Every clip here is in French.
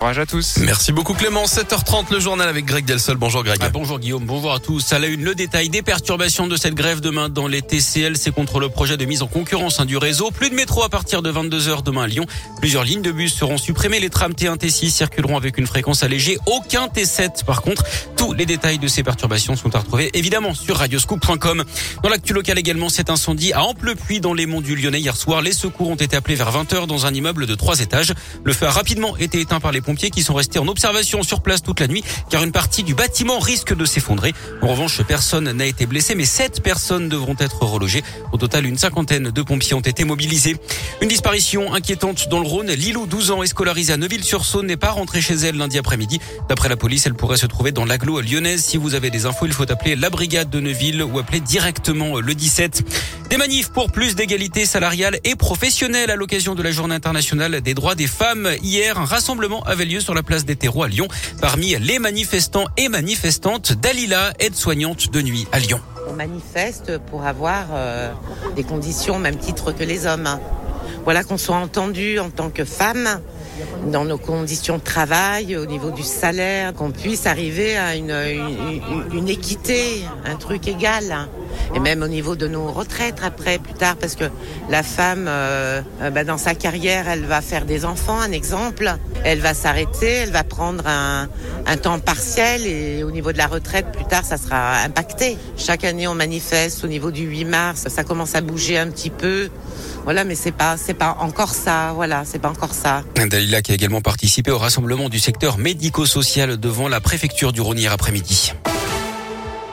Courage à tous. Merci beaucoup Clément. 7h30 le journal avec Greg Delsol. Bonjour Greg. Ah, bonjour Guillaume, bonjour à tous. À la une, le détail des perturbations de cette grève demain dans les TCL. C'est contre le projet de mise en concurrence hein, du réseau. Plus de métro à partir de 22h demain à Lyon. Plusieurs lignes de bus seront supprimées. Les trams T1, T6 circuleront avec une fréquence allégée. Aucun T7 par contre. Tous les détails de ces perturbations sont à retrouver évidemment sur radioscoop.com. Dans l'actu local également, cet incendie à Amplepuis dans les monts du Lyonnais hier soir. Les secours ont été appelés vers 20h dans un immeuble de trois étages. Le feu a rapidement été éteint par les pompiers qui sont restés en observation sur place toute la nuit car une partie du bâtiment risque de s'effondrer. En revanche, personne n'a été blessé mais sept personnes devront être relogées. Au total, une cinquantaine de pompiers ont été mobilisés. Une disparition inquiétante dans le Rhône. Lilou, 12 ans, est scolarisée à Neuville-sur-Saône, n'est pas rentrée chez elle lundi après-midi. D'après la police, elle pourrait se trouver dans l'agglo lyonnaise. Si vous avez des infos, il faut appeler la brigade de Neuville ou appeler directement le 17. Des manifs pour plus d'égalité salariale et professionnelle à l'occasion de la journée internationale des droits des femmes. Hier, un rassemblement avait lieu sur la place des terreaux à Lyon. Parmi les manifestants et manifestantes, Dalila, aide-soignante de nuit à Lyon. On manifeste pour avoir euh, des conditions même titre que les hommes. Voilà qu'on soit entendu en tant que femme dans nos conditions de travail, au niveau du salaire, qu'on puisse arriver à une, équité, un truc égal. Et même au niveau de nos retraites après, plus tard, parce que la femme, euh, bah, dans sa carrière, elle va faire des enfants, un exemple. Elle va s'arrêter, elle va prendre un, un temps partiel et au niveau de la retraite, plus tard, ça sera impacté. Chaque année, on manifeste au niveau du 8 mars, ça commence à bouger un petit peu. Voilà, mais c'est pas, c'est pas encore ça. Voilà, c'est pas encore ça. Dalila qui a également participé au rassemblement du secteur médico-social devant la préfecture du Rhône hier après-midi.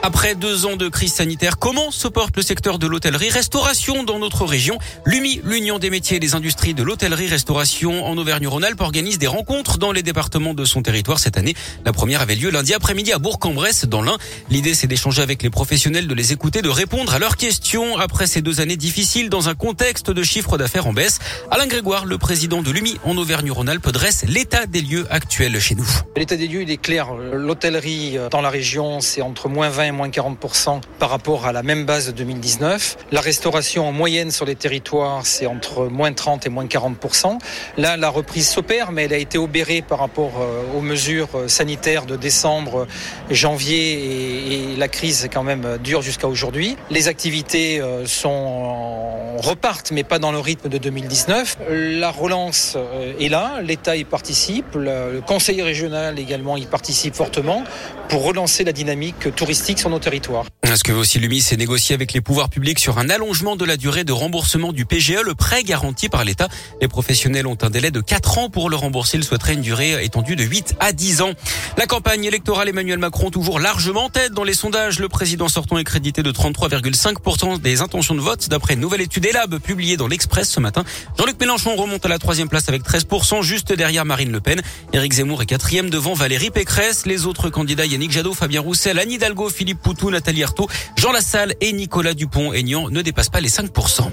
Après deux ans de crise sanitaire, comment se porte le secteur de l'hôtellerie-restauration dans notre région? L'UMI, l'Union des métiers et des industries de l'hôtellerie-restauration en Auvergne-Rhône-Alpes, organise des rencontres dans les départements de son territoire cette année. La première avait lieu lundi après-midi à Bourg-en-Bresse, dans l'Ain. L'idée, c'est d'échanger avec les professionnels, de les écouter, de répondre à leurs questions après ces deux années difficiles dans un contexte de chiffre d'affaires en baisse. Alain Grégoire, le président de l'UMI en Auvergne-Rhône-Alpes, dresse l'état des lieux actuels chez nous. L'état des lieux, il est clair. L'hôtellerie dans la région, c'est entre moins 20 et moins 40% par rapport à la même base de 2019. La restauration en moyenne sur les territoires, c'est entre moins 30 et moins 40%. Là, la reprise s'opère, mais elle a été obérée par rapport aux mesures sanitaires de décembre, janvier et, la crise quand même dure jusqu'à aujourd'hui. Les activités sont repartent, mais pas dans le rythme de 2019. La relance est là, l'État y participe, le Conseil régional également y participe fortement pour relancer la dynamique touristique sur nos territoires. Ce que veut aussi l'UMI, c'est négocier avec les pouvoirs publics sur un allongement de la durée de remboursement du PGE, le prêt garanti par l'État. Les professionnels ont un délai de 4 ans pour le rembourser. Ils souhaiteraient une durée étendue de 8 à 10 ans. La campagne électorale Emmanuel Macron toujours largement en tête dans les sondages. Le président sortant est crédité de 33,5% des intentions de vote d'après une nouvelle étude ELAB publiée dans l'Express ce matin. Jean-Luc Mélenchon remonte à la troisième place avec 13%, juste derrière Marine Le Pen. Éric Zemmour est quatrième devant Valérie Pécresse. Les autres candidats Yannick Jadot, Fabien Roussel, Anne Hidalgo, Philippe Poutou, Nathalie Arthaud, Jean Lassalle et Nicolas Dupont-Aignan ne dépassent pas les 5%.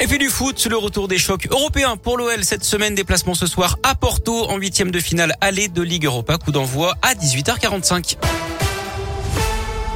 Et puis du foot, le retour des chocs européens pour l'OL cette semaine. Déplacement ce soir à Porto en huitième de finale aller de Ligue Europa. Coup d'envoi à 18h45.